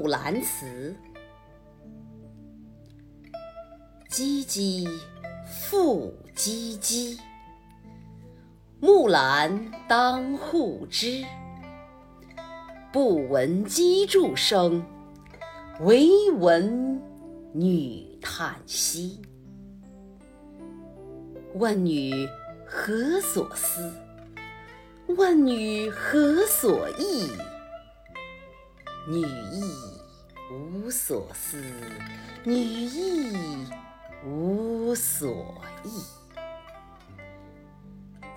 木兰辞》：唧唧复唧唧，木兰当户织。不闻机杼声，惟闻女叹息。问女何所思？问女何所忆？女亦所思，女亦无所忆。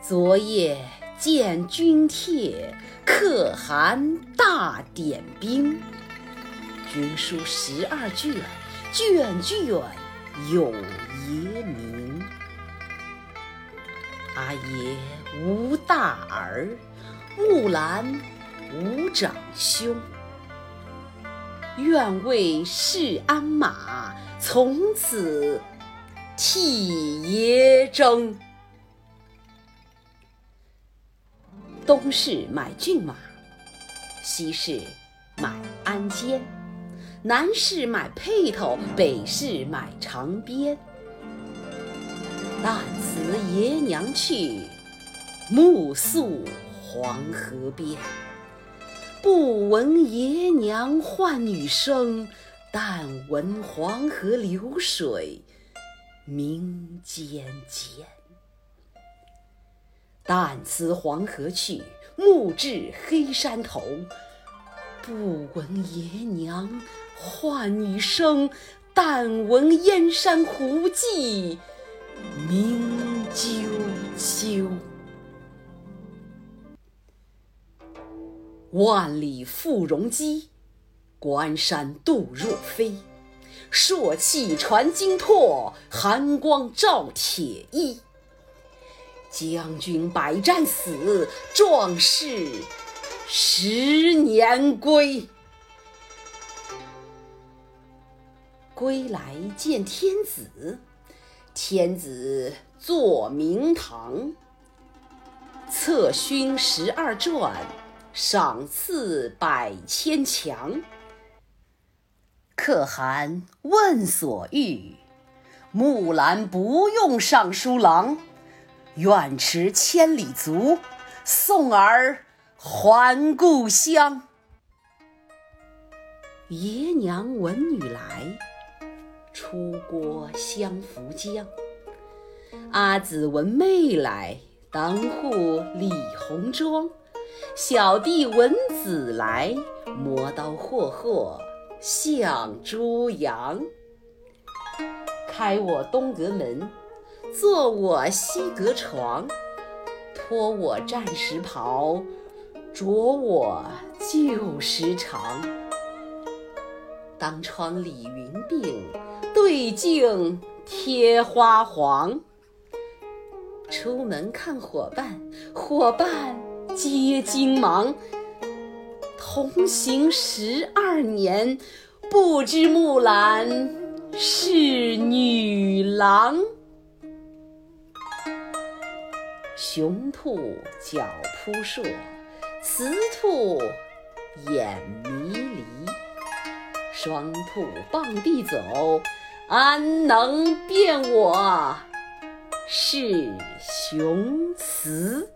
昨夜见军帖，可汗大点兵。军书十二卷，卷卷有爷名。阿爷无大儿，木兰无长兄。愿为市鞍马，从此替爷征。东市买骏马，西市买鞍鞯，南市买辔头，北市买长鞭。但辞爷娘去，暮宿黄河边。不闻爷娘唤女声，但闻黄河流水鸣溅溅。但辞黄河去，暮至黑山头。不闻爷娘唤女声，但闻燕山胡骑鸣啾啾。万里赴戎机，关山度若飞。朔气传金柝，寒光照铁衣。将军百战死，壮士十年归。归来见天子，天子坐明堂。策勋十二传。赏赐百千强，可汗问所欲，木兰不用尚书郎，愿驰千里足，送儿还故乡。爷娘闻女来，出郭相扶将。阿姊闻妹来，当户理红妆。小弟闻姊来，磨刀霍霍向猪羊。开我东阁门，坐我西阁床，脱我战时袍，着我旧时裳。当窗理云鬓，对镜贴花黄。出门看伙伴，伙伴。皆惊忙，同行十二年，不知木兰是女郎。雄兔脚扑朔，雌兔眼迷离。双兔傍地走，安能辨我是雄雌？